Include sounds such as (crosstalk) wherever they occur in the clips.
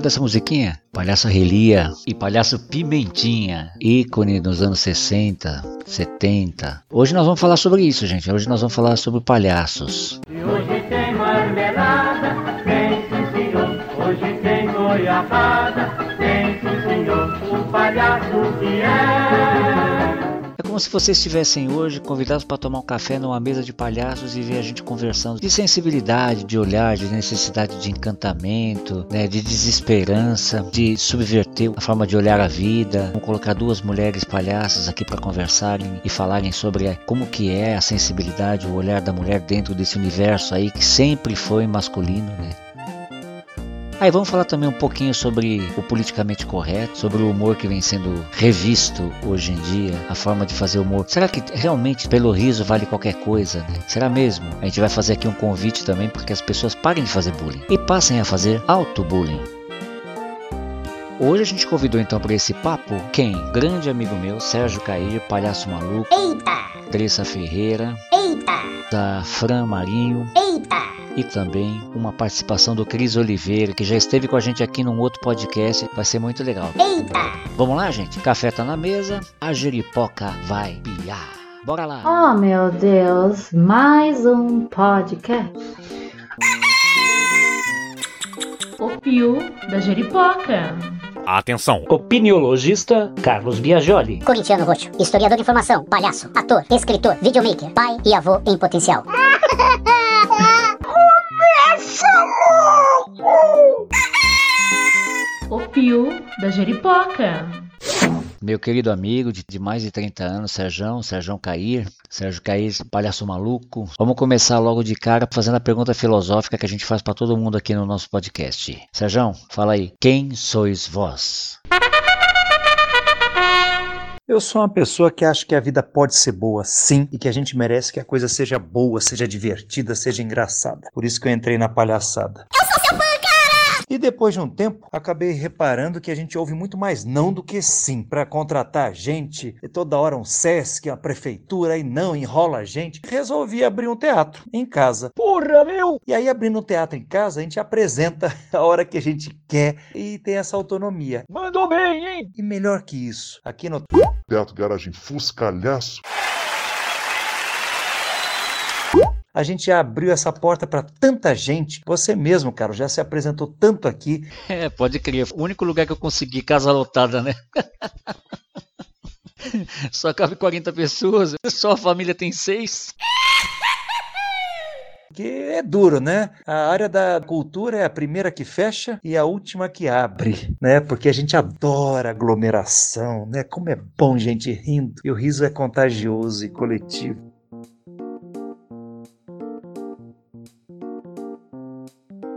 Lembra dessa musiquinha? Palhaço Relia e Palhaço Pimentinha, ícone dos anos 60, 70. Hoje nós vamos falar sobre isso, gente. Hoje nós vamos falar sobre palhaços. E hoje como se vocês estivessem hoje convidados para tomar um café numa mesa de palhaços e ver a gente conversando de sensibilidade, de olhar, de necessidade de encantamento, né, de desesperança, de subverter a forma de olhar a vida. Vamos colocar duas mulheres palhaças aqui para conversarem e falarem sobre como que é a sensibilidade, o olhar da mulher dentro desse universo aí que sempre foi masculino, né? Aí vamos falar também um pouquinho sobre o politicamente correto, sobre o humor que vem sendo revisto hoje em dia, a forma de fazer humor. Será que realmente pelo riso vale qualquer coisa, né? Será mesmo? A gente vai fazer aqui um convite também para que as pessoas parem de fazer bullying e passem a fazer auto-bullying. Hoje a gente convidou então para esse papo quem? Grande amigo meu, Sérgio Cair, palhaço maluco. Eita! Andressa Ferreira. Eita! Da Fran Marinho. Eita! E também uma participação do Cris Oliveira, que já esteve com a gente aqui num outro podcast. Vai ser muito legal. Eita! Vamos lá, gente? Café tá na mesa, a jeripoca vai piar. Bora lá! Oh, meu Deus, mais um podcast. O Pio da Jeripoca. Atenção! Opiniologista Carlos Biagioli. Corintiano Roxo, historiador de informação, palhaço, ator, escritor, videomaker, pai e avô em potencial. (laughs) O Pio da Jeripoca. Meu querido amigo de, de mais de 30 anos, Sérgio, Sérgio Cair. Sérgio Cair, palhaço maluco. Vamos começar logo de cara fazendo a pergunta filosófica que a gente faz para todo mundo aqui no nosso podcast. Sérgio, fala aí, quem sois vós? Eu sou uma pessoa que acha que a vida pode ser boa, sim, e que a gente merece que a coisa seja boa, seja divertida, seja engraçada. Por isso que eu entrei na palhaçada. Eu sou seu fã! E depois de um tempo, acabei reparando que a gente ouve muito mais não do que sim. Para contratar gente, e toda hora um SESC, uma prefeitura, e não enrola a gente. Resolvi abrir um teatro em casa. Porra, meu! E aí, abrindo um teatro em casa, a gente apresenta (laughs) a hora que a gente quer e tem essa autonomia. Mandou bem, hein? E melhor que isso, aqui no Teatro Garagem Fuscalhaço. A gente abriu essa porta para tanta gente. Você mesmo, cara, já se apresentou tanto aqui. (laughs) É, pode crer. O único lugar que eu consegui casa lotada, né? (laughs) Só cabe 40 pessoas, só a família tem seis. Que é duro, né? A área da cultura é a primeira que fecha e a última que abre, né? Porque a gente adora aglomeração, né? Como é bom gente rindo. E o riso é contagioso e coletivo.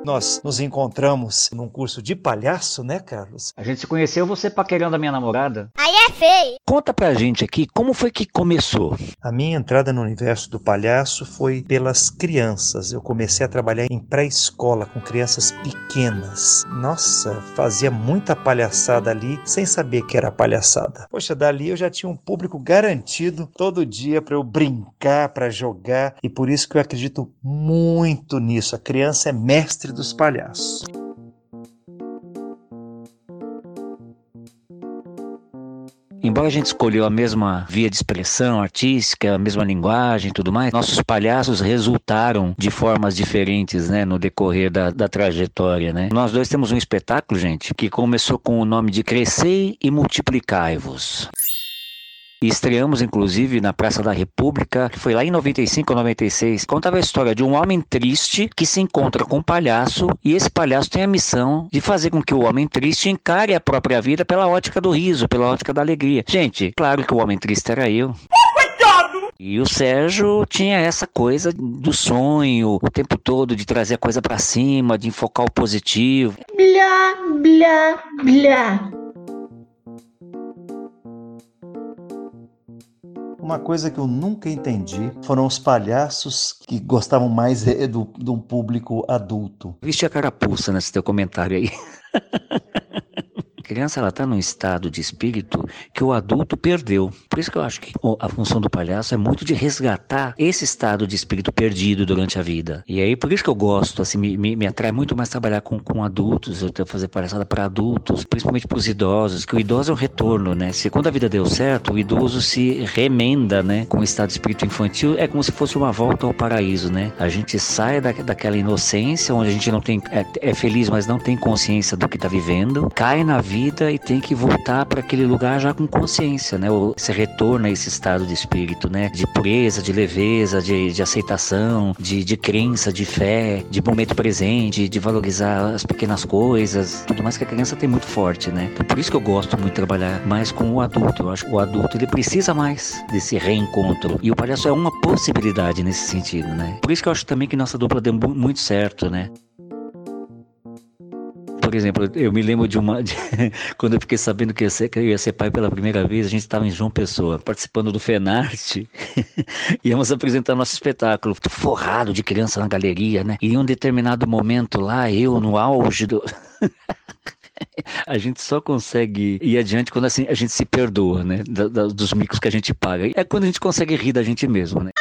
Nós nos encontramos num curso de palhaço, né, Carlos? A gente se conheceu você paquerando a minha namorada. Aí é feio. Conta pra gente aqui como foi que começou. A minha entrada no universo do palhaço foi pelas crianças. Eu comecei a trabalhar em pré-escola com crianças pequenas. Nossa, fazia muita palhaçada ali sem saber que era palhaçada. Poxa, dali eu já tinha um público garantido todo dia para eu brincar, para jogar, e por isso que eu acredito muito nisso. A criança é mestre dos palhaços. Embora a gente escolheu a mesma via de expressão artística, a mesma linguagem e tudo mais, nossos palhaços resultaram de formas diferentes, né, no decorrer da, da trajetória, né. Nós dois temos um espetáculo, gente, que começou com o nome de Crescei e Multiplicai-vos. E estreamos, inclusive, na Praça da República, que foi lá em 95 ou 96. Contava a história de um homem triste que se encontra com um palhaço e esse palhaço tem a missão de fazer com que o homem triste encare a própria vida pela ótica do riso, pela ótica da alegria. Gente, claro que o homem triste era eu. E o Sérgio tinha essa coisa do sonho o tempo todo, de trazer a coisa pra cima, de enfocar o positivo. Blá, blá, blá. Uma coisa que eu nunca entendi foram os palhaços que gostavam mais de, do, de um público adulto. Viste a carapuça nesse teu comentário aí. (laughs) A criança ela tá num estado de espírito que o adulto perdeu. Por isso que eu acho que a função do palhaço é muito de resgatar esse estado de espírito perdido durante a vida. E aí por isso que eu gosto, assim, me, me, me atrai muito mais trabalhar com, com adultos, eu tenho fazer palhaçada para adultos, principalmente para os idosos, que o idoso é um retorno, né? Se quando a vida deu certo, o idoso se remenda, né? Com o estado de espírito infantil, é como se fosse uma volta ao paraíso, né? A gente sai da, daquela inocência onde a gente não tem é, é feliz, mas não tem consciência do que está vivendo, cai na vida e tem que voltar para aquele lugar já com consciência, né? Você retorna a esse estado de espírito, né? De pureza, de leveza, de, de aceitação, de, de crença, de fé, de momento presente, de valorizar as pequenas coisas, tudo mais que a criança tem muito forte, né? Então, por isso que eu gosto muito de trabalhar mais com o adulto. Eu acho que o adulto ele precisa mais desse reencontro. E o palhaço é uma possibilidade nesse sentido, né? Por isso que eu acho também que nossa dupla deu muito certo, né? Por exemplo, eu me lembro de uma. (laughs) De, quando eu fiquei sabendo que, ia ser, que eu ia ser pai pela primeira vez, a gente estava em João Pessoa, participando do FENARTE, (laughs) íamos apresentar nosso espetáculo, forrado de criança na galeria, né? E em um determinado momento lá, eu no auge do. (laughs) a gente só consegue ir adiante quando assim, a gente se perdoa, né? Da, da, dos micos que a gente paga. É quando a gente consegue rir da gente mesmo, né?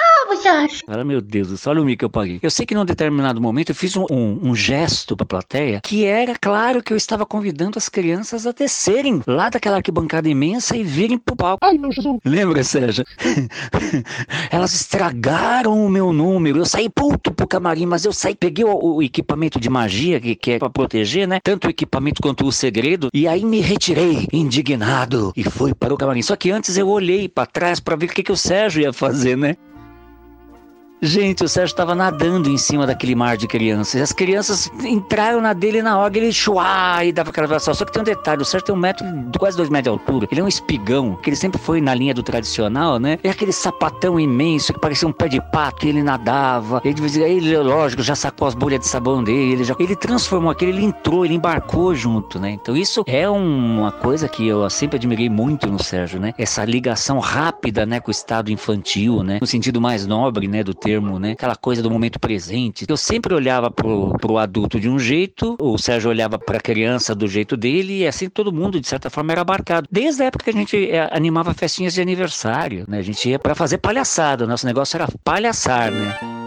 Acha? Fala, meu Deus, olha o mico que eu paguei. Eu sei que num determinado momento eu fiz um, um, um gesto pra plateia que era claro que eu estava convidando as crianças a descerem lá daquela arquibancada imensa e virem pro palco. Ai, meu Jesus. Lembra, Sérgio? (laughs) Elas estragaram o meu número. Eu saí puto pro camarim, mas eu saí, peguei o, o equipamento de magia, que, que é pra proteger, né? Tanto o equipamento quanto o segredo, e aí me retirei, indignado, e fui para o camarim. Só que antes eu olhei para trás para ver o que, que o Sérgio ia fazer, né? Gente, o Sérgio estava nadando em cima daquele mar de crianças. As crianças entraram na dele na hora, ele chuá e dava aquela vibração. Só que tem um detalhe: o Sérgio tem um metro, quase dois metros de altura. Ele é um espigão, que ele sempre foi na linha do tradicional, né? É aquele sapatão imenso que parecia um pé de pato e ele nadava. Ele, ele lógico, já sacou as bolhas de sabão dele. Ele, já, ele transformou aquele, ele entrou, ele embarcou junto, né? Então isso é uma coisa que eu sempre admirei muito no Sérgio, né? Essa ligação rápida, né, com o estado infantil, né? No sentido mais nobre, né, do termo termo, né? Aquela coisa do momento presente. Eu sempre olhava pro, pro adulto de um jeito, o Sérgio olhava pra criança do jeito dele, e assim todo mundo, de certa forma, era abarcado. Desde a época que a gente é, animava festinhas de aniversário, né? A gente ia para fazer palhaçada, o nosso negócio era palhaçar, né?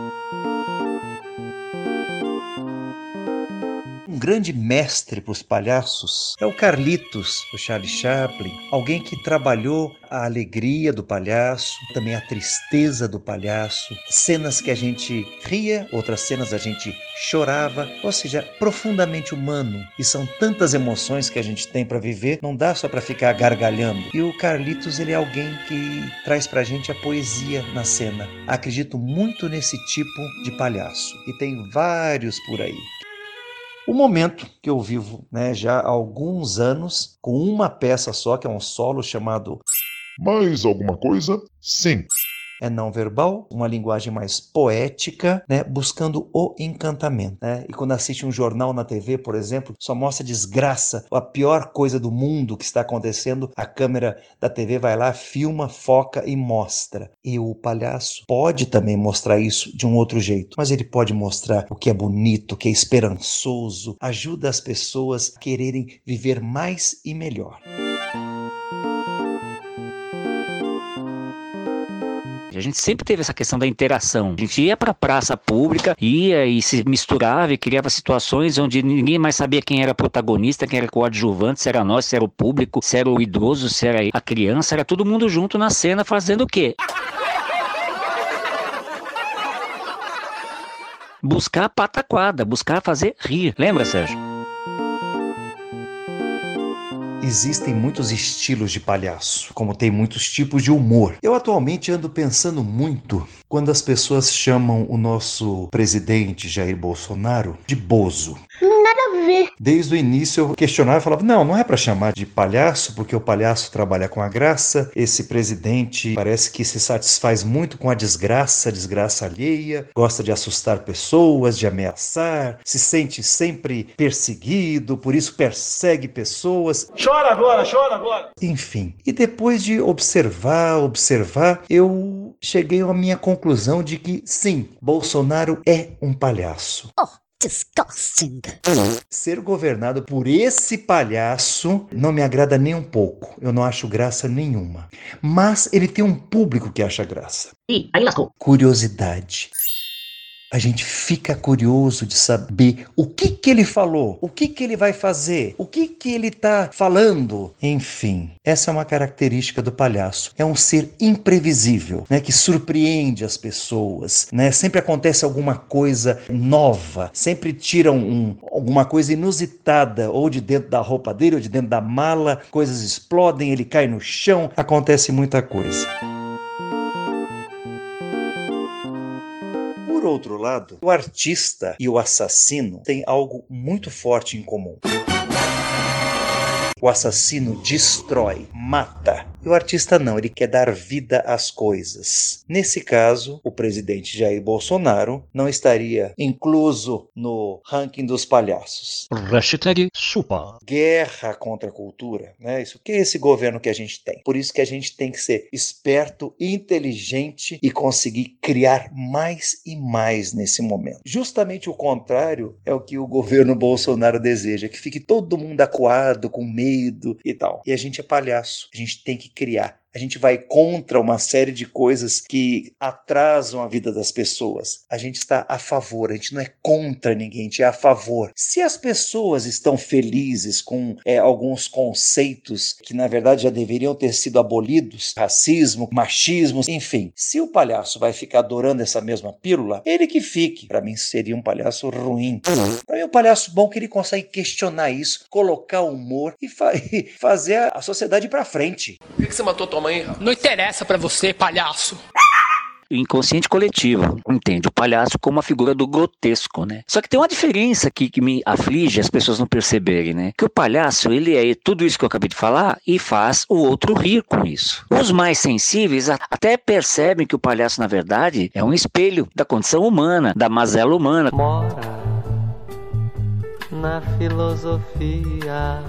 Grande mestre para os palhaços é o Carlitos, o Charlie Chaplin, alguém que trabalhou a alegria do palhaço, também a tristeza do palhaço, cenas que a gente ria, outras cenas a gente chorava, ou seja, profundamente humano. E são tantas emoções que a gente tem para viver, não dá só para ficar gargalhando. E o Carlitos, ele é alguém que traz pra gente a poesia na cena. Acredito muito nesse tipo de palhaço e tem vários por aí. O momento que eu vivo né, já há alguns anos com uma peça só, que é um solo chamado Mais alguma coisa? Sim é não verbal, uma linguagem mais poética, né, buscando o encantamento. Né? E quando assiste um jornal na TV, por exemplo, só mostra desgraça, a pior coisa do mundo que está acontecendo, a câmera da TV vai lá, filma, foca e mostra. E o palhaço pode também mostrar isso de um outro jeito, mas ele pode mostrar o que é bonito, o que é esperançoso, ajuda as pessoas a quererem viver mais e melhor. A gente sempre teve essa questão da interação. A gente ia para a praça pública, ia e se misturava e criava situações onde ninguém mais sabia quem era protagonista, quem era coadjuvante, se era nós, se era o público, se era o idoso, se era a criança, era todo mundo junto na cena fazendo o quê? Buscar pataquada, buscar fazer rir. Lembra, Sérgio? Existem muitos estilos de palhaço, como tem muitos tipos de humor. Eu atualmente ando pensando muito quando as pessoas chamam o nosso presidente Jair Bolsonaro de Bozo. Nada a ver. Desde o início eu questionava e falava: não, não é para chamar de palhaço, porque o palhaço trabalha com a graça. Esse presidente parece que se satisfaz muito com a desgraça, desgraça alheia, gosta de assustar pessoas, de ameaçar, se sente sempre perseguido, por isso persegue pessoas. Chora agora, chora agora. Enfim, e depois de observar, observar, eu cheguei à minha conclusão de que sim, Bolsonaro é um palhaço. Oh Disgusting. Ser governado por esse palhaço não me agrada nem um pouco. Eu não acho graça nenhuma. Mas ele tem um público que acha graça. Ih, aí lascou. Curiosidade. A gente fica curioso de saber o que que ele falou, o que que ele vai fazer, o que que ele tá falando. Enfim, essa é uma característica do palhaço. É um ser imprevisível, né, que surpreende as pessoas, né? Sempre acontece alguma coisa nova, sempre tiram um, alguma coisa inusitada ou de dentro da roupa dele ou de dentro da mala, coisas explodem, ele cai no chão, acontece muita coisa. Por outro lado, o artista e o assassino têm algo muito forte em comum. O assassino destrói, mata. E o artista não, ele quer dar vida às coisas. Nesse caso, o presidente Jair Bolsonaro não estaria incluso no ranking dos palhaços. Hashtag super. Guerra contra a cultura, né? Isso que é esse governo que a gente tem. Por isso que a gente tem que ser esperto, inteligente e conseguir criar mais e mais nesse momento. Justamente o contrário é o que o governo Bolsonaro deseja, que fique todo mundo acuado, com medo e tal. E a gente é palhaço. A gente tem que criar. A gente vai contra uma série de coisas que atrasam a vida das pessoas. A gente está a favor, a gente não é contra ninguém, a gente é a favor. Se as pessoas estão felizes com é, alguns conceitos que na verdade já deveriam ter sido abolidos, racismo, machismo, enfim, se o palhaço vai ficar adorando essa mesma pílula, ele que fique. Para mim seria um palhaço ruim. Para mim um palhaço bom que ele consegue questionar isso, colocar humor e, fa (laughs) fazer a sociedade para frente. Por que, que você matou tua mãe? Não interessa pra você, palhaço. O inconsciente coletivo entende o palhaço como uma figura do grotesco, né? Só que tem uma diferença aqui que me aflige as pessoas não perceberem, né? Que o palhaço, ele é tudo isso que eu acabei de falar e faz o outro rir com isso. Os mais sensíveis a- até percebem que o palhaço, na verdade, é um espelho da condição humana, da mazela humana. Mora na filosofia.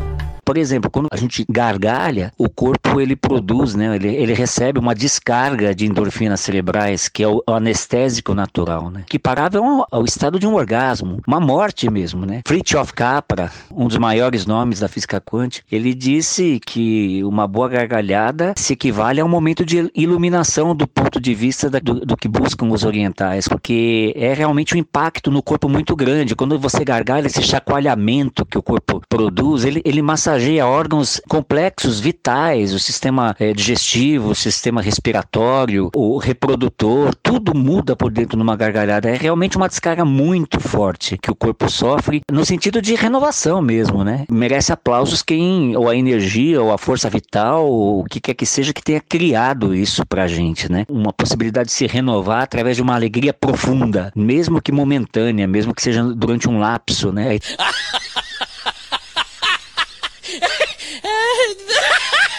Por exemplo, quando a gente gargalha, o corpo ele produz, né? Ele, ele recebe uma descarga de endorfinas cerebrais, que é o anestésico natural, né? Que parável ao, ao estado de um orgasmo, uma morte mesmo, né? Fritjof Capra, um dos maiores nomes da física quântica, ele disse que uma boa gargalhada se equivale a um momento de iluminação do ponto de vista da- do, do que buscam os orientais, porque é realmente um impacto no corpo muito grande. Quando você gargalha, esse chacoalhamento que o corpo produz, ele, ele massageia órgãos complexos, vitais, o sistema eh, digestivo, o sistema respiratório, o reprodutor, tudo muda por dentro numa gargalhada. É realmente uma descarga muito forte que o corpo sofre, no sentido de renovação mesmo, né? Merece aplausos quem, ou a energia, ou a força vital, ou o que quer que seja que tenha criado isso pra gente, né? Uma possibilidade de se renovar através de uma alegria profunda, mesmo que momentânea, mesmo que seja durante um lapso, né? (laughs) (laughs) Uh, (laughs)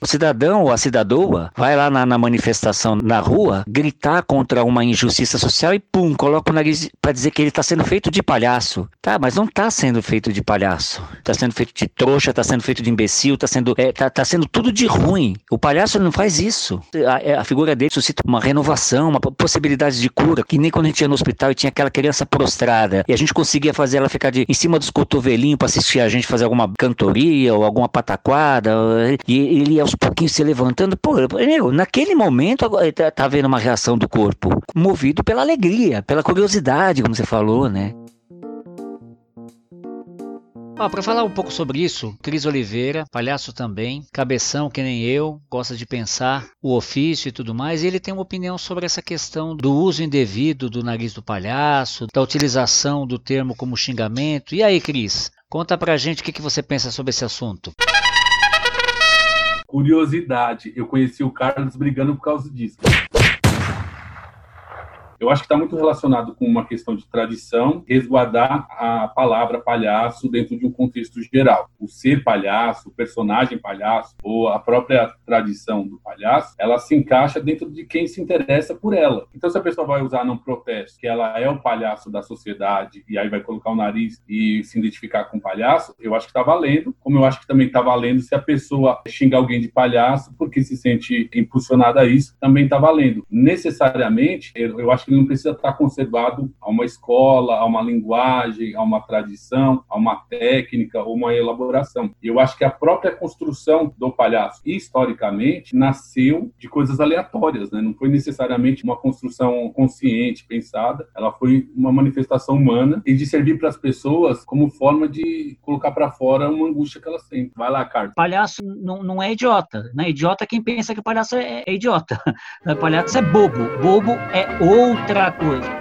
O cidadão ou a cidadoa vai lá na, na manifestação na rua gritar contra uma injustiça social e pum, coloca o nariz para dizer que ele está sendo feito de palhaço. Tá, mas não está sendo feito de palhaço. Está sendo feito de trouxa, está sendo feito de imbecil, está sendo, é, tá, tá sendo tudo de ruim. O palhaço não faz isso. A, a figura dele suscita uma renovação, uma possibilidade de cura, que nem quando a gente ia no hospital e tinha aquela criança prostrada e a gente conseguia fazer ela ficar de, em cima dos cotovelinhos para assistir a gente fazer alguma cantoria ou alguma pataquada e ele ia aos pouquinhos se levantando. Pô, meu, naquele momento agora tá, tá vendo uma reação do corpo movido pela alegria, pela curiosidade, como você falou, né? Ah, para falar um pouco sobre isso, Cris Oliveira, palhaço também, cabeção que nem eu, gosta de pensar o ofício e tudo mais, e ele tem uma opinião sobre essa questão do uso indevido do nariz do palhaço, da utilização do termo como xingamento. E aí, Cris, conta pra gente o que, que você pensa sobre esse assunto. Curiosidade, eu conheci o Carlos brigando por causa disso. Eu acho que está muito relacionado com uma questão de tradição, resguardar a palavra palhaço dentro de um contexto geral. O ser palhaço, o personagem palhaço, ou a própria tradição do palhaço, ela se encaixa dentro de quem se interessa por ela. Então, se a pessoa vai usar num protesto que ela é o palhaço da sociedade e aí vai colocar o nariz e se identificar com o palhaço, eu acho que está valendo, como eu acho que também está valendo se a pessoa xinga alguém de palhaço porque se sente impulsionada a isso, também está valendo. Necessariamente, eu acho que ele não precisa estar conservado a uma escola, a uma linguagem, a uma tradição, a uma técnica ou uma elaboração. Eu acho que a própria construção do palhaço, historicamente, nasceu de coisas aleatórias, né? não foi necessariamente uma construção consciente, pensada, ela foi uma manifestação humana e de servir para as pessoas como forma de colocar para fora uma angústia que elas sentem. Vai lá, Carlos. Palhaço não, não é idiota, né? Idiota é quem pensa que palhaço é, é idiota. (laughs) Palhaço é bobo. Bobo é outra coisa.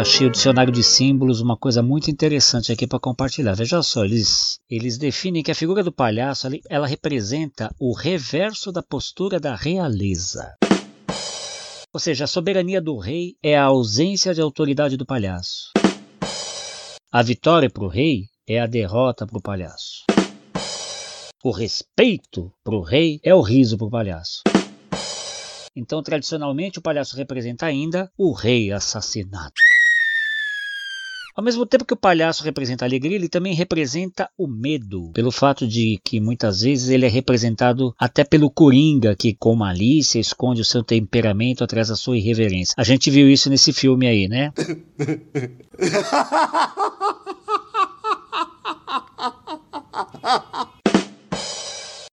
achei o dicionário de símbolos uma coisa muito interessante aqui para compartilhar. Veja só, eles, eles definem que a figura do palhaço ela representa o reverso da postura da realeza. Ou seja, a soberania do rei é a ausência de autoridade do palhaço. A vitória para o rei é a derrota para o palhaço. O respeito para o rei é o riso para o palhaço. Então, tradicionalmente, o palhaço representa ainda o rei assassinado. Ao mesmo tempo que o palhaço representa a alegria, ele também representa o medo, pelo fato de que muitas vezes ele é representado até pelo coringa, que com malícia esconde o seu temperamento atrás da sua irreverência. A gente viu isso nesse filme aí, né? (laughs)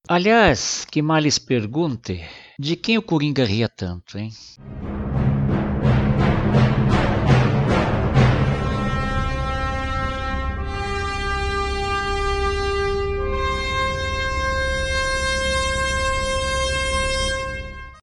Aliás, que mal lhes pergunte, de quem o Coringa ria tanto, hein?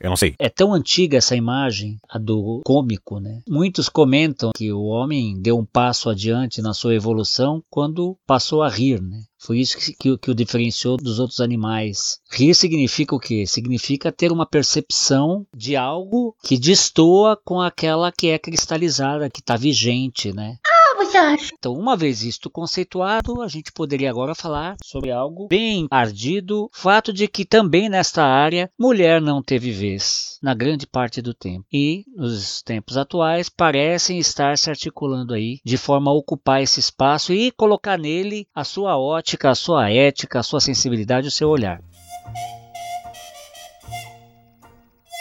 Eu não sei. É tão antiga essa imagem, a do cômico, né? Muitos comentam que o homem deu um passo adiante na sua evolução quando passou a rir, né? Foi isso que, que, que, o diferenciou dos outros animais. Rir significa o quê? Significa ter uma percepção de algo que destoa com aquela que é cristalizada, que está vigente, né? Então, uma vez isto conceituado, a gente poderia agora falar sobre algo bem ardido, fato de que também nesta área mulher não teve vez na grande parte do tempo. E nos tempos atuais parecem estar se articulando aí de forma a ocupar esse espaço e colocar nele a sua ótica, a sua ética, a sua sensibilidade, o seu olhar.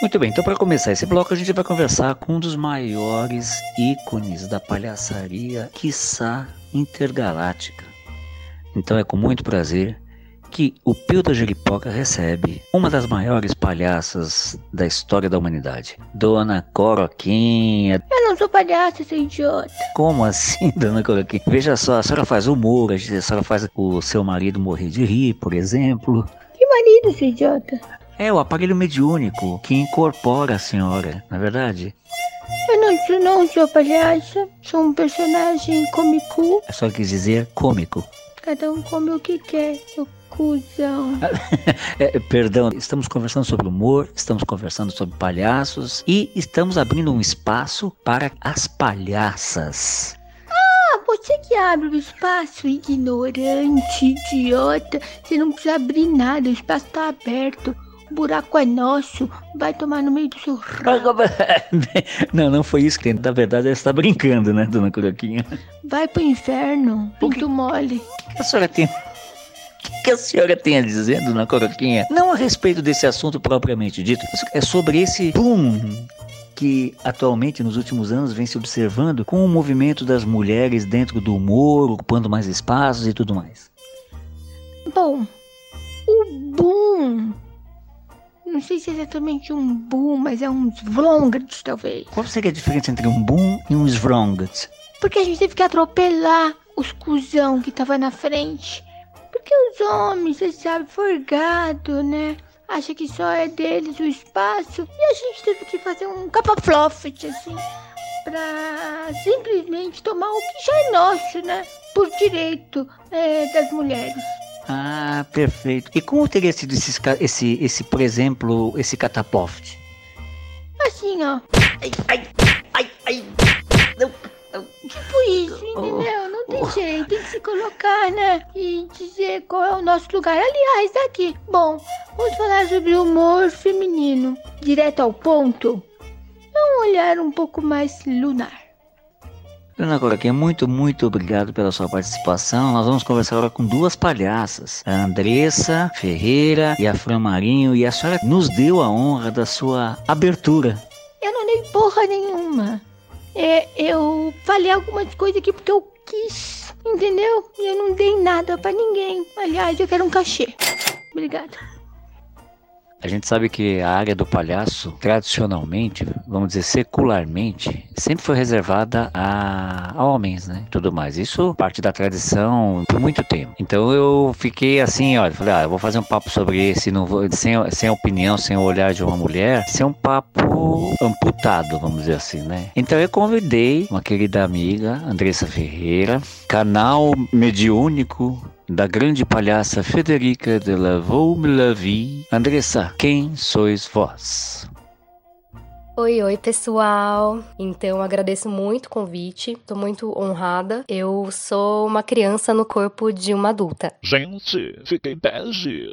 Muito bem, então para começar esse bloco a gente vai conversar com um dos maiores ícones da palhaçaria, quiçá intergaláctica. Então é com muito prazer que o Pio da Jeripoca recebe uma das maiores palhaças da história da humanidade, Dona Coroquinha. Eu não sou palhaça, seu idiota. Como assim, (laughs) Dona Coroquinha? Veja só, a senhora faz humor, a senhora faz o seu marido morrer de rir, por exemplo. Que marido, seu idiota? É o aparelho mediúnico que incorpora a senhora, não é verdade? Eu não sou, não sou palhaça, sou um personagem cômico. A senhora quis dizer cômico. Cada um come o que quer, seu cuzão. (laughs) é, perdão, estamos conversando sobre humor, estamos conversando sobre palhaços e estamos abrindo um espaço para as palhaças. Ah, você que abre o espaço, ignorante, idiota. Você não precisa abrir nada, o espaço está aberto. O buraco é nosso, vai tomar no meio do seu rabo. (laughs) Não, não foi isso que tem. Na verdade, ela está brincando, né, dona Coroquinha? Vai pro inferno, pinto mole. O que a senhora tem? O que a senhora tem a dizer, dona Coroquinha? Não a respeito desse assunto propriamente dito, é sobre esse boom que atualmente nos últimos anos vem se observando com o movimento das mulheres dentro do humor, ocupando mais espaços e tudo mais. Bom, o boom não sei se é exatamente um boom, mas é um svrongat, talvez. Qual seria a diferença entre um boom e um svrongat? Porque a gente teve que atropelar os cuzão que tava na frente. Porque os homens, você sabe, forgado, né? Acha que só é deles o espaço. E a gente teve que fazer um capa-flofet, assim, pra simplesmente tomar o que já é nosso, né? Por direito é, das mulheres. Ah, perfeito. E como teria sido esse, esse, esse por exemplo, esse catapoft? Assim, ó. Ai, ai, ai, ai. Não, não. Tipo isso, entendeu? Não tem jeito, tem que se colocar, né? E dizer qual é o nosso lugar. Aliás, daqui. Bom, vamos falar sobre o humor feminino. Direto ao ponto. É um olhar um pouco mais lunar. Dona Coroquinha, muito, muito obrigado pela sua participação. Nós vamos conversar agora com duas palhaças, a Andressa Ferreira e a Fran Marinho, e a senhora nos deu a honra da sua abertura. Eu não dei porra nenhuma. É, eu falei algumas coisas aqui porque eu quis, entendeu? E eu não dei nada pra ninguém. Aliás, eu quero um cachê. Obrigada. A gente sabe que a área do palhaço, tradicionalmente, vamos dizer secularmente, sempre foi reservada a, homens, né? Tudo mais. Isso parte da tradição por muito tempo. Então eu fiquei assim, olha, falei, ah, eu vou fazer um papo sobre esse, não vou, sem, sem opinião, sem o olhar de uma mulher, ser um papo amputado, vamos dizer assim, né? Então eu convidei uma querida amiga, Andressa Ferreira, canal mediúnico da grande palhaça Federica de la Vie. Andressa, quem sois vós? Oi, oi pessoal! Então agradeço muito o convite, estou muito honrada. Eu sou uma criança no corpo de uma adulta. Gente, fiquei bege.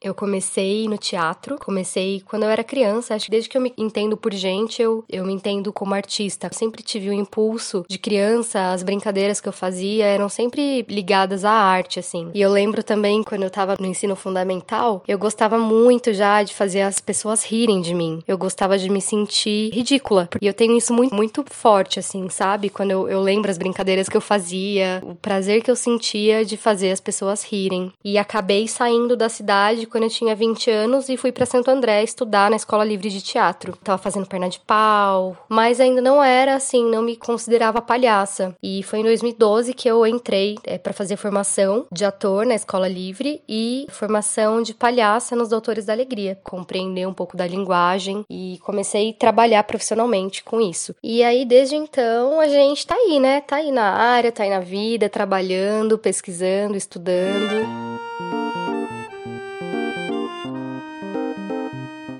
Eu comecei no teatro, comecei quando eu era criança, acho que desde que eu me entendo por gente, eu, eu me entendo como artista. Eu sempre tive o um impulso de criança, as brincadeiras que eu fazia eram sempre ligadas à arte, assim. E eu lembro também, quando eu tava no ensino fundamental, eu gostava muito já de fazer as pessoas rirem de mim. Eu gostava de me sentir ridícula. E eu tenho isso muito, muito forte, assim, sabe? Quando eu, eu lembro as brincadeiras que eu fazia, o prazer que eu sentia de fazer as pessoas rirem. E acabei saindo da cidade quando eu tinha 20 anos e fui para Santo André estudar na Escola Livre de Teatro. Tava fazendo perna de pau, mas ainda não era assim, não me considerava palhaça. E foi em 2012 que eu entrei é, para fazer formação de ator na Escola Livre e formação de palhaça nos Doutores da Alegria. Compreender um pouco da linguagem e comecei a trabalhar profissionalmente com isso. E aí, desde então, a gente tá aí, né? Tá aí na área, tá aí na vida, trabalhando, pesquisando, estudando.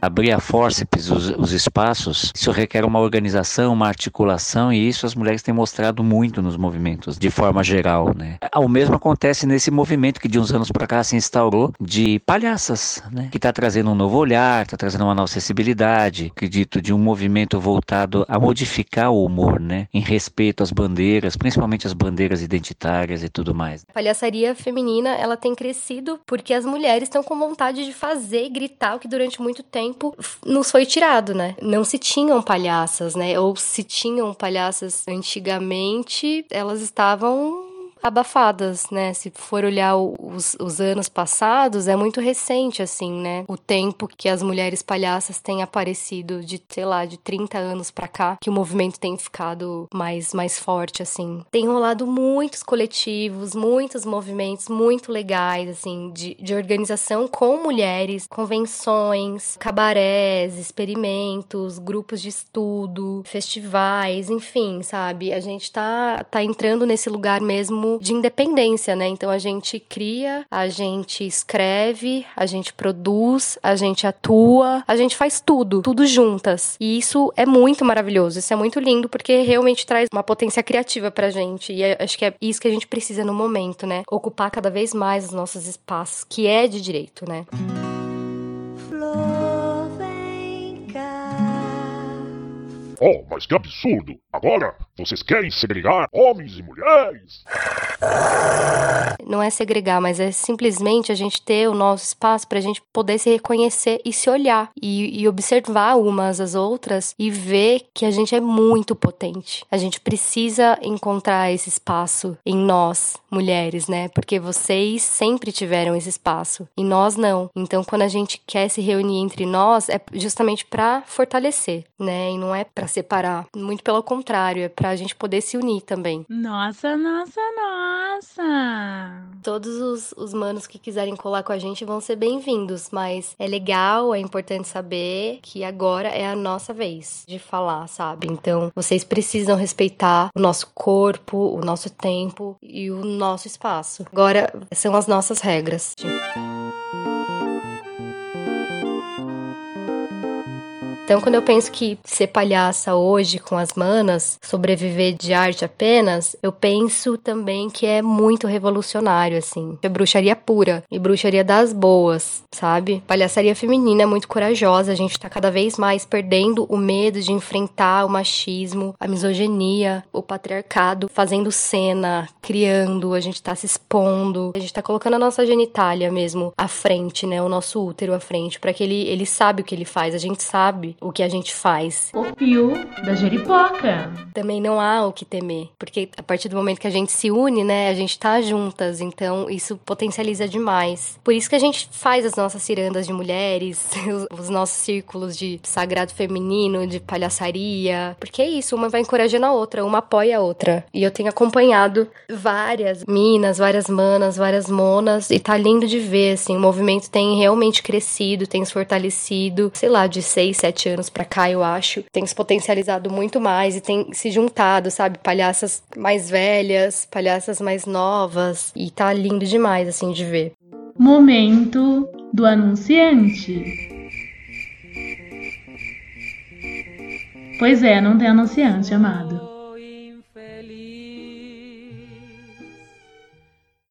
Abrir a fórceps, os, os, espaços, isso requer uma organização, uma articulação e isso as mulheres têm mostrado muito nos movimentos, de forma geral, né? O mesmo acontece nesse movimento que de uns anos para cá se instaurou de palhaças, né? Que está trazendo um novo olhar, está trazendo uma nova acessibilidade, acredito, de um movimento voltado a modificar o humor, né? Em respeito às bandeiras, principalmente as bandeiras identitárias e tudo mais. A palhaçaria feminina, ela tem crescido porque as mulheres estão com vontade de fazer, gritar, o que durante muito tempo tempo nos foi tirado, né? Não se tinham palhaças, né? Ou se tinham palhaças antigamente, elas estavam abafadas, né? Se for olhar os, os, anos passados, é muito recente, assim, né? O tempo que as mulheres palhaças têm aparecido de, sei lá, de 30 anos para cá, que o movimento tem ficado mais, mais forte, assim. Tem rolado muitos coletivos, muitos movimentos muito legais, assim, de, de organização com mulheres, convenções, cabarés, experimentos, grupos de estudo, festivais, enfim, sabe? A gente tá, tá entrando nesse lugar mesmo de independência, né? Então a gente cria, a gente escreve, a gente produz, a gente atua, a gente faz tudo, tudo juntas. E isso é muito maravilhoso, isso é muito lindo porque realmente traz uma potência criativa pra gente. E é, acho que é isso que a gente precisa no momento, né? Ocupar cada vez mais os nossos espaços, que é de direito, né? Flor, Oh, mas que absurdo! Agora vocês querem segregar homens e mulheres? Não é segregar, mas é simplesmente a gente ter o nosso espaço para a gente poder se reconhecer e se olhar e, e, observar umas às outras e ver que a gente é muito potente. A gente precisa encontrar esse espaço em nós, mulheres, né? Porque vocês sempre tiveram esse espaço e nós não. Então, quando a gente quer se reunir entre nós, é justamente para fortalecer, né? E não é para separar. Muito pelo contrário, é para a gente poder se unir também. Nossa, nossa, nossa. Todos os, os manos que quiserem colar com a gente vão ser bem-vindos, mas é legal, é importante saber que agora é a nossa vez de falar, sabe? Então, vocês precisam respeitar o nosso corpo, o nosso tempo e o nosso espaço. Agora são as nossas regras. Então, quando eu penso que ser palhaça hoje com as manas, sobreviver de arte apenas, eu penso também que é muito revolucionário, assim. É bruxaria pura e bruxaria das boas, sabe? Palhaçaria feminina é muito corajosa, a gente tá cada vez mais perdendo o medo de enfrentar o machismo, a misoginia, o patriarcado, fazendo cena, criando, a gente tá se expondo, a gente tá colocando a nossa genitália mesmo à frente, né? O nosso útero à frente, para que ele, ele sabe o que ele faz, a gente sabe o que a gente faz. O fio da jeripoca. Também não há o que temer, porque a partir do momento que a gente se une, né, a gente tá juntas, então isso potencializa demais. Por isso que a gente faz as nossas cirandas de mulheres, (laughs) os nossos círculos de sagrado feminino, de palhaçaria, porque é isso, uma vai encorajando a outra, uma apoia a outra. E eu tenho acompanhado várias minas, várias manas, várias monas, e tá lindo de ver, assim, o movimento tem realmente crescido, tem se fortalecido, sei lá, de 6, 7 anos pra cá, eu acho, tem se potencializado muito mais e tem se juntado, sabe? Palhaças mais velhas, palhaças mais novas, e tá lindo demais, assim, de ver. Momento do anunciante. Pois é, não tem anunciante, amado.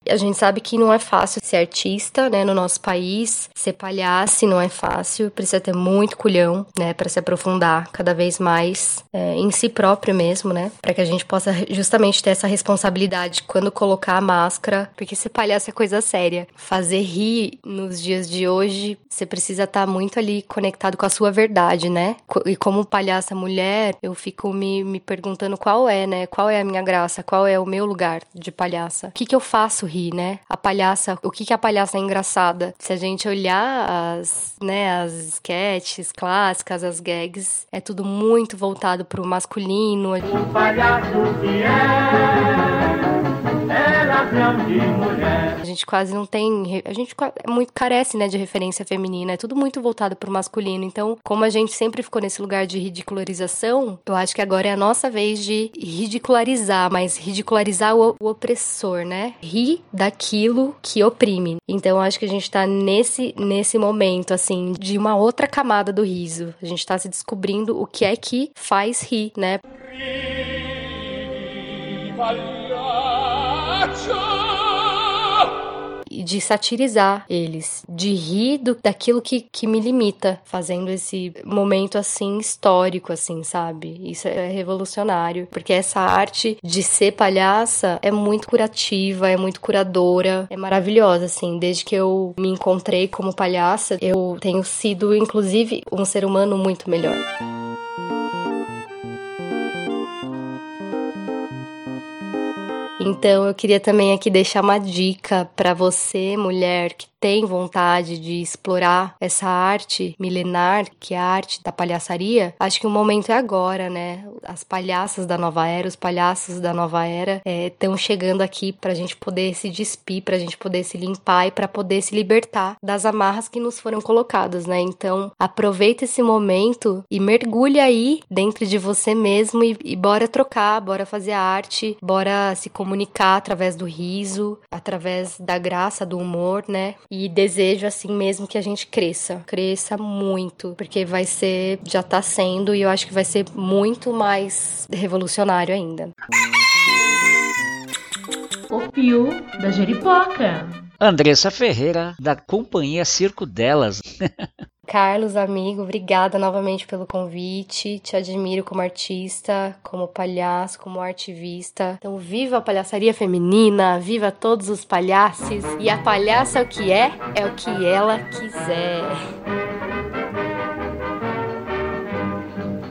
A gente sabe que não é fácil ser artista, né, no nosso país. Ser palhaço não é fácil, precisa ter muito culhão, né, para se aprofundar cada vez mais é, em si próprio mesmo, né, para que a gente possa justamente ter essa responsabilidade quando colocar a máscara, porque ser palhaço é coisa séria. Fazer rir nos dias de hoje, você precisa estar muito ali conectado com a sua verdade, né? E como palhaça mulher, eu fico me, me perguntando qual é, né, qual é a minha graça, qual é o meu lugar de palhaça. O que que eu faço rir, né? A palhaça, o que que a palhaça é engraçada? Se a gente olhar as, né, as sketches clássicas, as gags, é tudo muito voltado pro masculino. O palhaço que é, é ladrão de mulher. A gente quase não tem, a gente é muito carece, né, de referência feminina, é tudo muito voltado pro masculino. Então, como a gente sempre ficou nesse lugar de ridicularização, eu acho que agora é a nossa vez de ridicularizar, mas ridicularizar o, o opressor, né? Rir daquilo que oprime. Então, eu acho que a gente tá nesse nesse momento assim de uma outra camada do riso. A gente tá se descobrindo o que é que faz rir, né? e de satirizar eles, de rir do, daquilo que, que me limita, fazendo esse momento assim histórico, assim, sabe? Isso é revolucionário, porque essa arte de ser palhaça é muito curativa, é muito curadora, é maravilhosa, assim. Desde que eu me encontrei como palhaça, eu tenho sido, inclusive, um ser humano muito melhor. Então eu queria também aqui deixar uma dica para você, mulher que tem vontade de explorar essa arte milenar, que é a arte da palhaçaria, acho que o momento é agora, né? As palhaças da nova era, os palhaços da nova era estão é, chegando aqui pra gente poder se despir, pra gente poder se limpar e pra poder se libertar das amarras que nos foram colocadas, né? Então aproveita esse momento e mergulhe aí dentro de você mesmo e, e bora trocar, bora fazer arte, bora se comunicar através do riso, através da graça, do humor, né? E desejo assim mesmo que a gente cresça, cresça muito, porque vai ser, já tá sendo e eu acho que vai ser muito mais revolucionário ainda. O fio da jeripoca. Andressa Ferreira, da companhia Circo Delas. (laughs) Carlos, amigo, obrigada novamente pelo convite. Te admiro como artista, como palhaço, como artivista. Então, viva a palhaçaria feminina, viva todos os palhaços. E a palhaça é o que é, é o que ela quiser.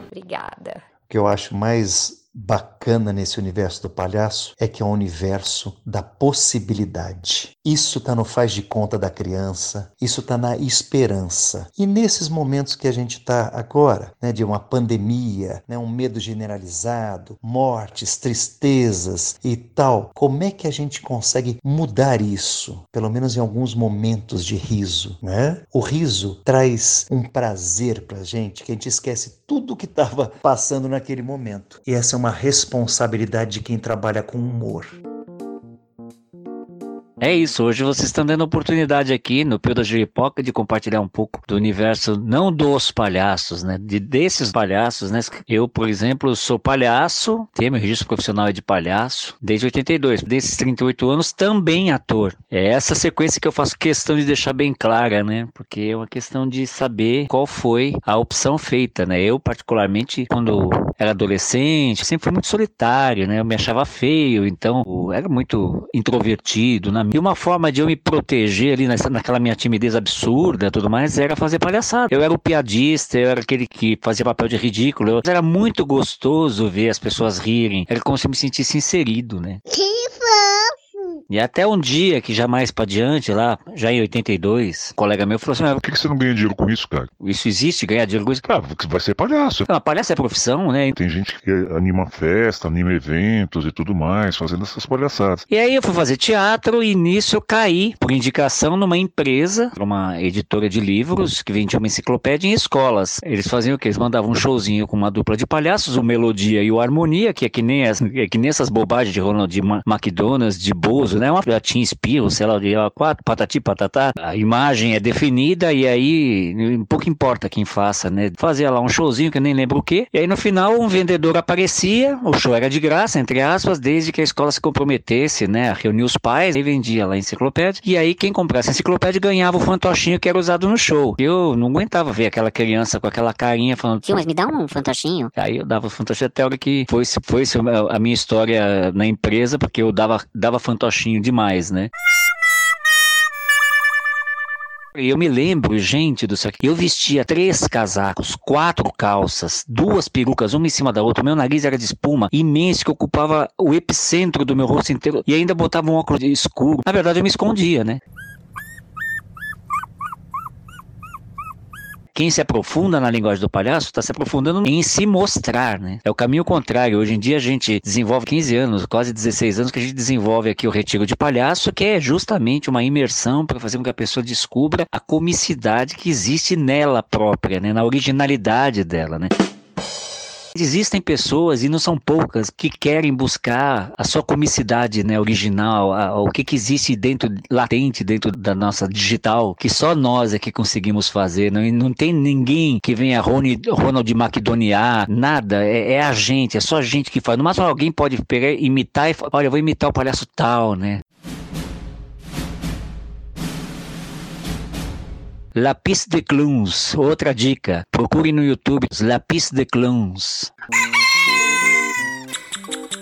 Obrigada. O que eu acho mais bacana nesse universo do palhaço é que é um universo da possibilidade. Isso está no faz de conta da criança, isso está na esperança. E nesses momentos que a gente está agora, né, de uma pandemia, né, um medo generalizado, mortes, tristezas e tal, como é que a gente consegue mudar isso? Pelo menos em alguns momentos de riso, né? O riso traz um prazer para gente que a gente esquece tudo que estava passando naquele momento. E essa é uma responsabilidade de quem trabalha com humor. É isso, hoje vocês estão dando oportunidade aqui no Pio da Juripoca de compartilhar um pouco do universo, não dos palhaços, né? De desses palhaços, né? Eu, por exemplo, sou palhaço, tenho meu registro profissional de palhaço desde 82. Desses 38 anos, também ator. É essa sequência que eu faço questão de deixar bem clara, né? Porque é uma questão de saber qual foi a opção feita, né? Eu, particularmente, quando era adolescente, sempre fui muito solitário, né? Eu me achava feio, então era muito introvertido, na e uma forma de eu me proteger ali nessa, naquela minha timidez absurda tudo mais era fazer palhaçada. Eu era o piadista, eu era aquele que fazia papel de ridículo. Eu, era muito gostoso ver as pessoas rirem. Era como se eu me sentisse inserido, né? Que e até um dia que já mais pra diante, lá, já em 82, um colega meu falou assim: Por que, que você não ganha dinheiro com isso, cara? Isso existe, ganhar dinheiro com isso? Ah, vai ser palhaço. Não, palhaço é profissão, né? Tem gente que anima festa, anima eventos e tudo mais, fazendo essas palhaçadas. E aí eu fui fazer teatro e nisso eu caí, por indicação, numa empresa, uma editora de livros, que vendia uma enciclopédia em escolas. Eles faziam o quê? Eles mandavam um showzinho com uma dupla de palhaços, o Melodia e o Harmonia, que é que nem, as, é que nem essas bobagens de Ronald McDonald's, de Bozo, né? Uma Tim Espirro, sei lá, de quatro, patati, patatá. A imagem é definida e aí pouco importa quem faça, né? Fazia lá um showzinho que eu nem lembro o que. E aí no final um vendedor aparecia, o show era de graça, entre aspas, desde que a escola se comprometesse, né? A reunir os pais e vendia lá a enciclopédia. E aí quem comprasse a enciclopédia ganhava o fantochinho que era usado no show. Eu não aguentava ver aquela criança com aquela carinha falando. Tio, mas me dá um fantochinho. Aí eu dava o fantochinho até a hora que foi, foi a minha história na empresa, porque eu dava, dava fantochinho demais, né? Eu me lembro, gente do céu, eu vestia três casacos, quatro calças, duas perucas, uma em cima da outra. Meu nariz era de espuma, imenso, que ocupava o epicentro do meu rosto inteiro. E ainda botava um óculos escuro. Na verdade, eu me escondia, né? Quem se aprofunda na linguagem do palhaço está se aprofundando em se mostrar, né? É o caminho contrário. Hoje em dia a gente desenvolve 15 anos, quase 16 anos que a gente desenvolve aqui o retiro de palhaço, que é justamente uma imersão para fazer com que a pessoa descubra a comicidade que existe nela própria, né? Na originalidade dela, né? Existem pessoas, e não são poucas, que querem buscar a sua comicidade né, original, a, o que, que existe dentro, latente dentro da nossa digital, que só nós é que conseguimos fazer. Não, não tem ninguém que venha Rony, Ronald McDonear, nada. É, é, a gente, é só a gente que faz. No máximo alguém pode pegar, imitar e falar, olha, eu vou imitar o palhaço tal, né? Lapis de Clowns, outra dica. Procure no YouTube Lapis de Clowns.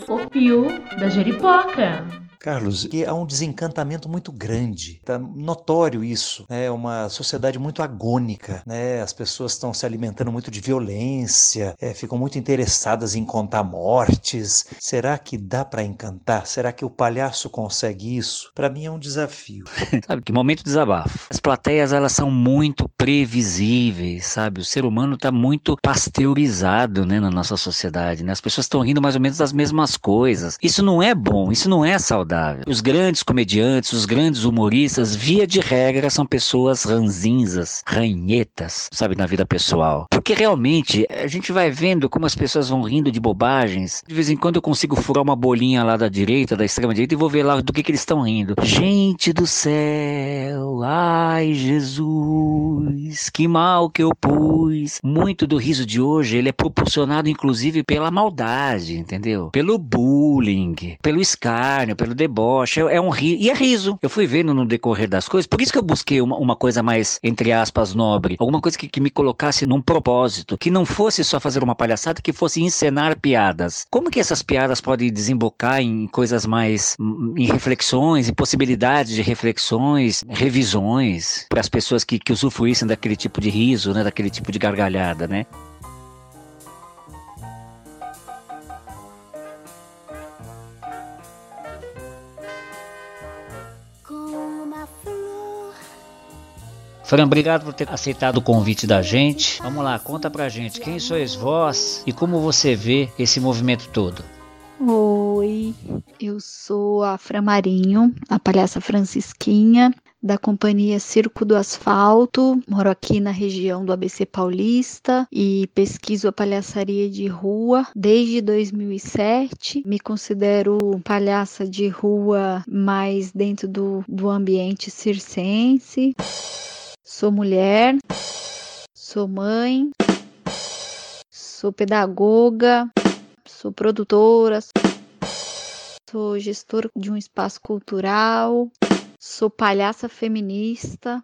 O Pio da Jeripoca. Carlos, que há um desencantamento muito grande. Está notório isso. É uma sociedade muito agônica. Né? As pessoas estão se alimentando muito de violência, é, ficam muito interessadas em contar mortes. Será que dá para encantar? Será que o palhaço consegue isso? Para mim é um desafio. (laughs) sabe que momento de desabafo. As plateias elas são muito previsíveis, sabe? O ser humano está muito pasteurizado, né, na nossa sociedade. Né? As pessoas estão rindo mais ou menos das mesmas coisas. Isso não é bom. Isso não é saudável Os grandes comediantes, os grandes humoristas, via de regra, são pessoas ranzinzas, ranhetas, sabe, na vida pessoal. Porque realmente a gente vai vendo como as pessoas vão rindo de bobagens. De vez em quando eu consigo furar uma bolinha lá da direita, da extrema direita, e vou ver lá do que, que eles estão rindo. Gente do céu, ai Jesus, que mal que eu pus. Muito do riso de hoje, ele é proporcionado inclusive pela maldade, entendeu? Pelo bullying, pelo escárnio, pelo deboche, é, é um riso. E é riso. Eu fui vendo no decorrer das coisas, por isso que eu busquei uma, uma coisa mais, entre aspas, nobre. Alguma coisa que, que me colocasse num propósito. Que não fosse só fazer uma palhaçada, que fosse encenar piadas. Como que essas piadas podem desembocar em coisas mais. em reflexões, em possibilidades de reflexões, revisões, para as pessoas que, que usufruíssem daquele tipo de riso, né? Daquele tipo de gargalhada, né? Fran, obrigado por ter aceitado o convite da gente. Vamos lá, conta pra gente quem sois vós e como você vê esse movimento todo. Oi, eu sou a Fran Marinho, a palhaça Francisquinha, da companhia Circo do Asfalto. Moro aqui na região do ABC Paulista e pesquiso a palhaçaria de rua desde 2007. Me considero palhaça de rua mais dentro do, do ambiente circense. Sou mulher, sou mãe, sou pedagoga sou produtora, sou gestora de um espaço cultural, sou palhaça feminista.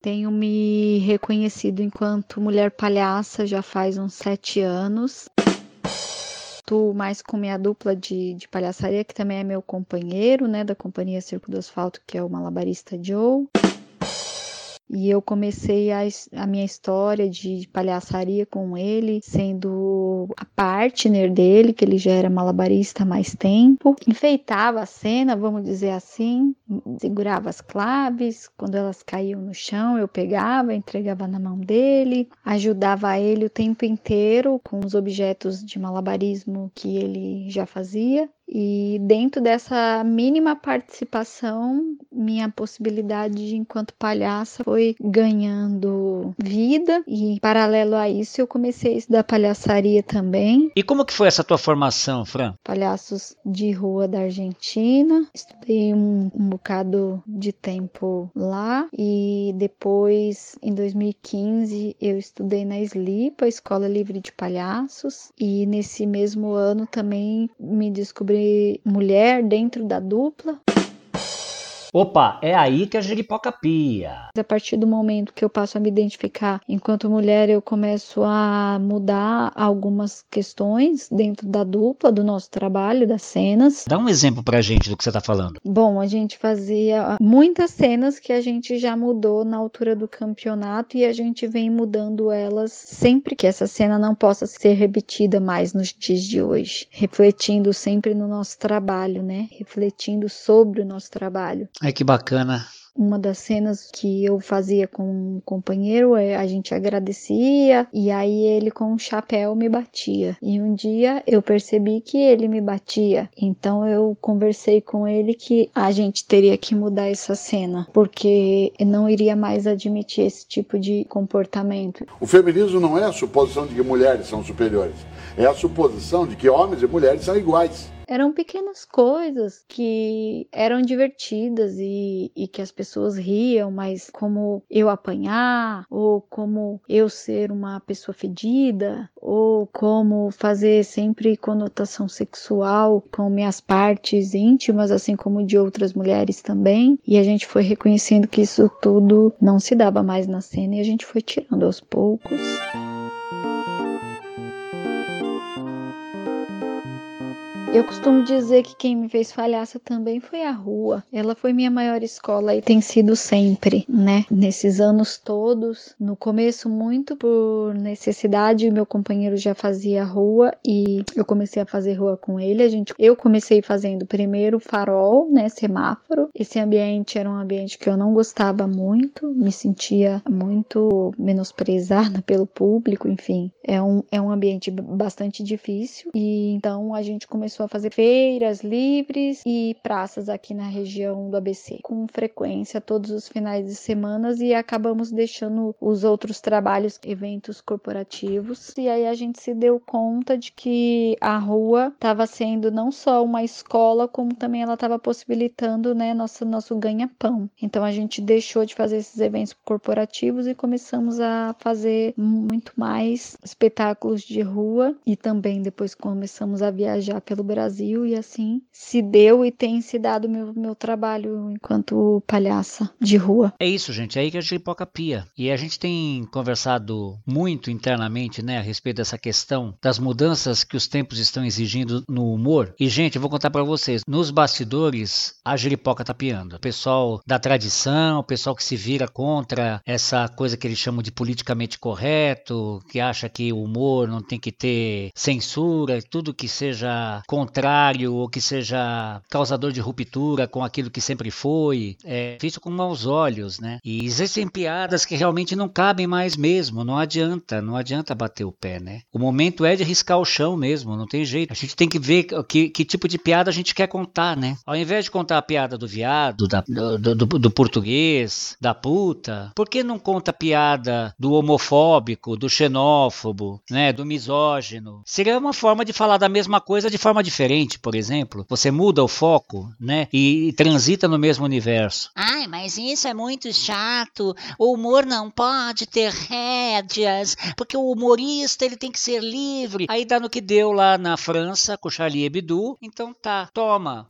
Tenho me reconhecido enquanto mulher palhaça já faz uns sete anos. Estou mais com minha dupla de, de palhaçaria, que também é meu companheiro, né, da companhia Circo do Asfalto, que é o malabarista Joe. E eu comecei a, a minha história de palhaçaria com ele, sendo a partner dele, que ele já era malabarista há mais tempo. Enfeitava a cena, vamos dizer assim, segurava as claves, quando elas caíam no chão, eu pegava, entregava na mão dele, ajudava ele o tempo inteiro com os objetos de malabarismo que ele já fazia. E dentro dessa mínima participação, minha possibilidade de, enquanto palhaça foi ganhando vida e paralelo a isso eu comecei a estudar palhaçaria também. E como que foi essa tua formação, Fran? Palhaços de rua da Argentina. Estudei um, um bocado de tempo lá e depois em 2015 eu estudei na SLIPA, Escola Livre de Palhaços, e nesse mesmo ano também me descobri mulher dentro da dupla. Opa, é aí que a jeripoca pia. A partir do momento que eu passo a me identificar enquanto mulher, eu começo a mudar algumas questões dentro da dupla, do nosso trabalho, das cenas. Dá um exemplo pra gente do que você tá falando. Bom, a gente fazia muitas cenas que a gente já mudou na altura do campeonato e a gente vem mudando elas sempre que essa cena não possa ser repetida mais nos dias de hoje. Refletindo sempre no nosso trabalho, né? Refletindo sobre o nosso trabalho. Ai, que bacana. Uma das cenas que eu fazia com um companheiro, é, a gente agradecia e aí ele com um chapéu me batia. E um dia eu percebi que ele me batia. Então eu conversei com ele que a gente teria que mudar essa cena, porque eu não iria mais admitir esse tipo de comportamento. O feminismo não é a suposição de que mulheres são superiores, é a suposição de que homens e mulheres são iguais eram pequenas coisas que eram divertidas e, e, que as pessoas riam, mas como eu apanhar, ou como eu ser uma pessoa fedida, ou como fazer sempre conotação sexual com minhas partes íntimas, assim como de outras mulheres também. E a gente foi reconhecendo que isso tudo não se dava mais na cena e a gente foi tirando aos poucos. Eu costumo dizer que quem me fez falhaça também foi a rua. Ela foi minha maior escola e tem sido sempre, né? Nesses anos todos, no começo muito por necessidade, meu companheiro já fazia rua e eu comecei a fazer rua com ele. A gente, eu comecei fazendo primeiro farol, né, semáforo. Esse ambiente era um ambiente que eu não gostava muito, me sentia muito menosprezada (laughs) pelo público, enfim. É um, é um ambiente bastante difícil e então a gente começou começou a fazer feiras livres e praças aqui na região do ABC, com frequência todos os finais de semana e acabamos deixando os outros trabalhos, eventos corporativos. E aí a gente se deu conta de que a rua estava sendo não só uma escola, como também ela estava possibilitando, né, nosso nosso ganha-pão. Então a gente deixou de fazer esses eventos corporativos e começamos a fazer muito mais espetáculos de rua e também depois começamos a viajar pelo Brasil e assim se deu e tem se dado meu, meu trabalho enquanto palhaça de rua. É isso, gente, é aí que a Jeripoca pia. E a gente tem conversado muito internamente, né, a respeito dessa questão das mudanças que os tempos estão exigindo no humor. E, gente, eu vou contar para vocês, nos bastidores, a Jeripoca tá piando. O pessoal da tradição, o pessoal que se vira contra essa coisa que eles chamam de politicamente correto, que acha que o humor não tem que ter censura, tudo que seja contrário ou que seja causador de ruptura com aquilo que sempre foi, é visto com maus olhos, né? E existem piadas que realmente não cabem mais mesmo, não adianta, não adianta bater o pé, né? O momento é de riscar o chão mesmo, não tem jeito. A gente tem que ver que, que tipo de piada a gente quer contar, né? Ao invés de contar a piada do viado, da, do, do, do português, da puta, por que não conta a piada do homofóbico, do xenófobo, né? Do misógino? Seria uma forma de falar da mesma coisa de forma diferente, por exemplo. Você muda o foco, né? E, e transita no mesmo universo. Ai, mas isso é muito chato. O humor não pode ter rédeas, porque o humorista ele tem que ser livre. Aí dá no que deu lá na França com Charlie Hebdo. Então tá, toma.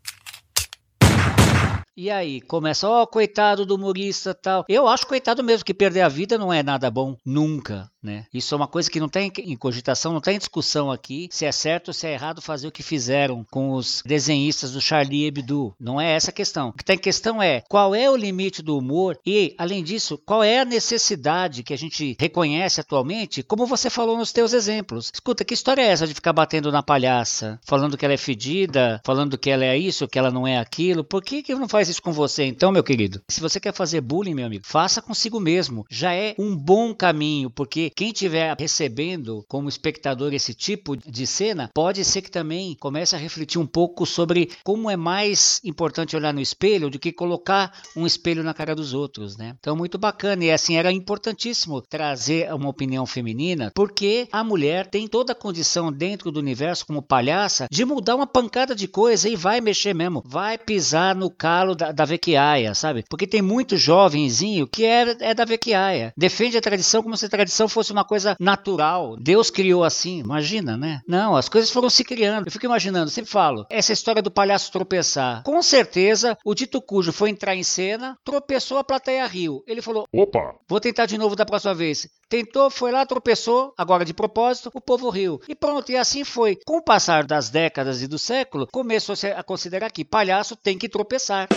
E aí, começa, ó, oh, coitado do humorista tal. Eu acho coitado mesmo que perder a vida não é nada bom, nunca. Né? Isso é uma coisa que não tem em cogitação, não tem em discussão aqui se é certo ou se é errado fazer o que fizeram com os desenhistas do Charlie Hebdo. Não é essa a questão. O que está em questão é qual é o limite do humor e, além disso, qual é a necessidade que a gente reconhece atualmente, como você falou nos teus exemplos. Escuta, que história é essa de ficar batendo na palhaça, falando que ela é fedida, falando que ela é isso, que ela não é aquilo? Por que, que não faz isso com você então, meu querido? Se você quer fazer bullying, meu amigo, faça consigo mesmo. Já é um bom caminho, porque quem estiver recebendo como espectador esse tipo de cena, pode ser que também comece a refletir um pouco sobre como é mais importante olhar no espelho do que colocar um espelho na cara dos outros, né? Então, muito bacana. E assim, era importantíssimo trazer uma opinião feminina, porque a mulher tem toda a condição dentro do universo, como palhaça, de mudar uma pancada de coisa e vai mexer mesmo. Vai pisar no calo da, da Vequiaia, sabe? Porque tem muito jovenzinho que é, é da Vequiaia. Defende a tradição como se a tradição fosse uma coisa natural. Deus criou assim, imagina, né? Não, as coisas foram se criando. Eu fico imaginando, sempre falo, essa história do palhaço tropeçar. Com certeza, o dito cujo foi entrar em cena, tropeçou, a plateia riu. Ele falou: Opa! Vou tentar de novo da próxima vez. Tentou, foi lá, tropeçou, agora de propósito, o povo riu. E pronto, e assim foi. Com o passar das décadas e do século, começou a considerar que palhaço tem que tropeçar.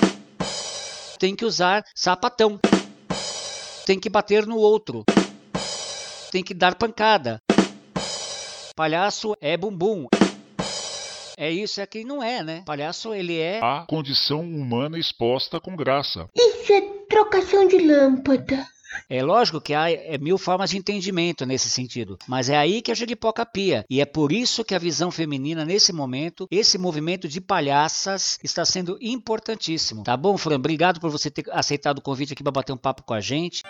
Tem que usar sapatão. Tem que bater no outro tem que dar pancada. Palhaço é bumbum. É isso, é que não é, né? Palhaço, ele é. A condição humana exposta com graça. Isso é trocação de lâmpada. É lógico que há é, mil formas de entendimento nesse sentido, mas é aí que a jeripoca pia. E é por isso que a visão feminina, nesse momento, esse movimento de palhaças, está sendo importantíssimo. Tá bom, Fran? Obrigado por você ter aceitado o convite aqui para bater um papo com a gente.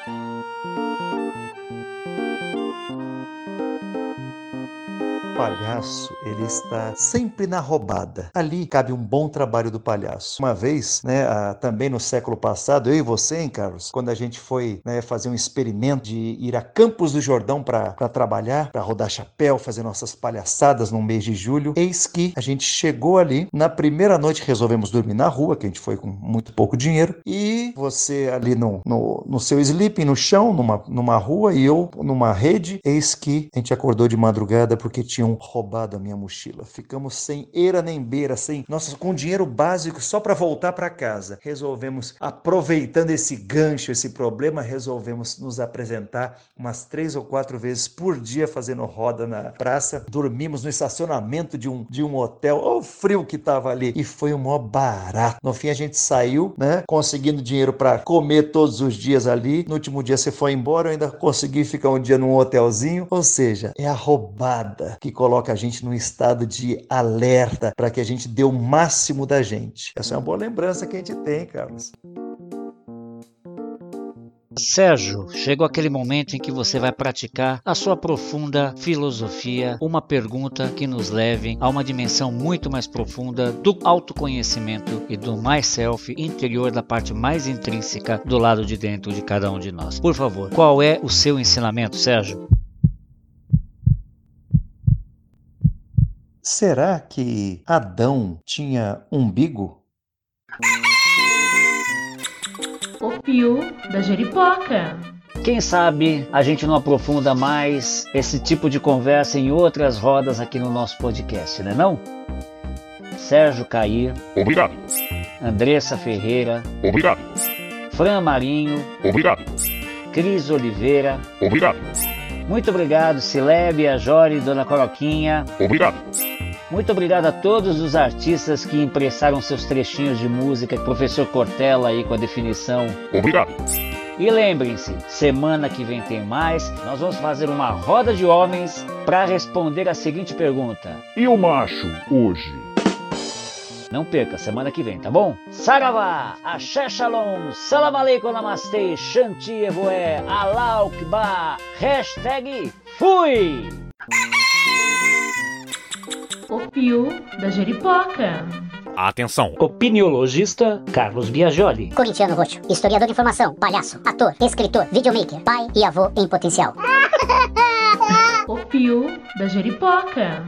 Palhaço, ele está sempre na roubada. Ali cabe um bom trabalho do palhaço. Uma vez, né, a, também no século passado, eu e você, hein, Carlos, quando a gente foi né, fazer um experimento de ir a Campos do Jordão para trabalhar, para rodar chapéu, fazer nossas palhaçadas no mês de julho, eis que a gente chegou ali. Na primeira noite resolvemos dormir na rua, que a gente foi com muito pouco dinheiro, e você ali no, no, no seu sleeping, no chão, numa, numa rua, e eu numa rede, eis que a gente acordou de madrugada porque tinha roubado a minha mochila. Ficamos sem eira nem beira, sem, nossa, com dinheiro básico só para voltar para casa. Resolvemos, aproveitando esse gancho, esse problema, resolvemos nos apresentar umas três ou quatro vezes por dia fazendo roda na praça. Dormimos no estacionamento de um, de um hotel. Olha o frio que tava ali. E foi um maior barato. No fim a gente saiu, né? Conseguindo dinheiro para comer todos os dias ali. No último dia você foi embora, eu ainda consegui ficar um dia num hotelzinho. Ou seja, é a roubada que coloca a gente num estado de alerta para que a gente dê o máximo da gente. Essa é uma boa lembrança que a gente tem, Carlos. Sérgio, chegou aquele momento em que você vai praticar a sua profunda filosofia, uma pergunta que nos leve a uma dimensão muito mais profunda do autoconhecimento e do mais self interior da parte mais intrínseca do lado de dentro de cada um de nós. Por favor, qual é o seu ensinamento, Sérgio? Será que Adão tinha umbigo? O pio da jeripoca. Quem sabe a gente não aprofunda mais esse tipo de conversa em outras rodas aqui no nosso podcast, né não? Sérgio Cair. Obrigado. Andressa Ferreira. Obrigado. Fran Marinho. Obrigado. Cris Oliveira. Obrigado. Muito obrigado, Silébia, Jori, Dona Coroquinha. Obrigado. Muito obrigado a todos os artistas que emprestaram seus trechinhos de música, professor Cortella aí com a definição. Obrigado. E lembrem-se, semana que vem tem mais. Nós vamos fazer uma roda de homens para responder a seguinte pergunta: E o macho hoje? Não perca, semana que vem, tá bom? Saravá, Axé Shalom, Salam Aleikum Namastê, Shanti Evoé, Allah Akbar, hashtag Fui! O Pio da Jeripoca. Atenção! Opiniologista Carlos Biagioli. Corintiano roxo, historiador de informação, palhaço, ator, escritor, videomaker, pai e avô em potencial. O Pio da Jeripoca.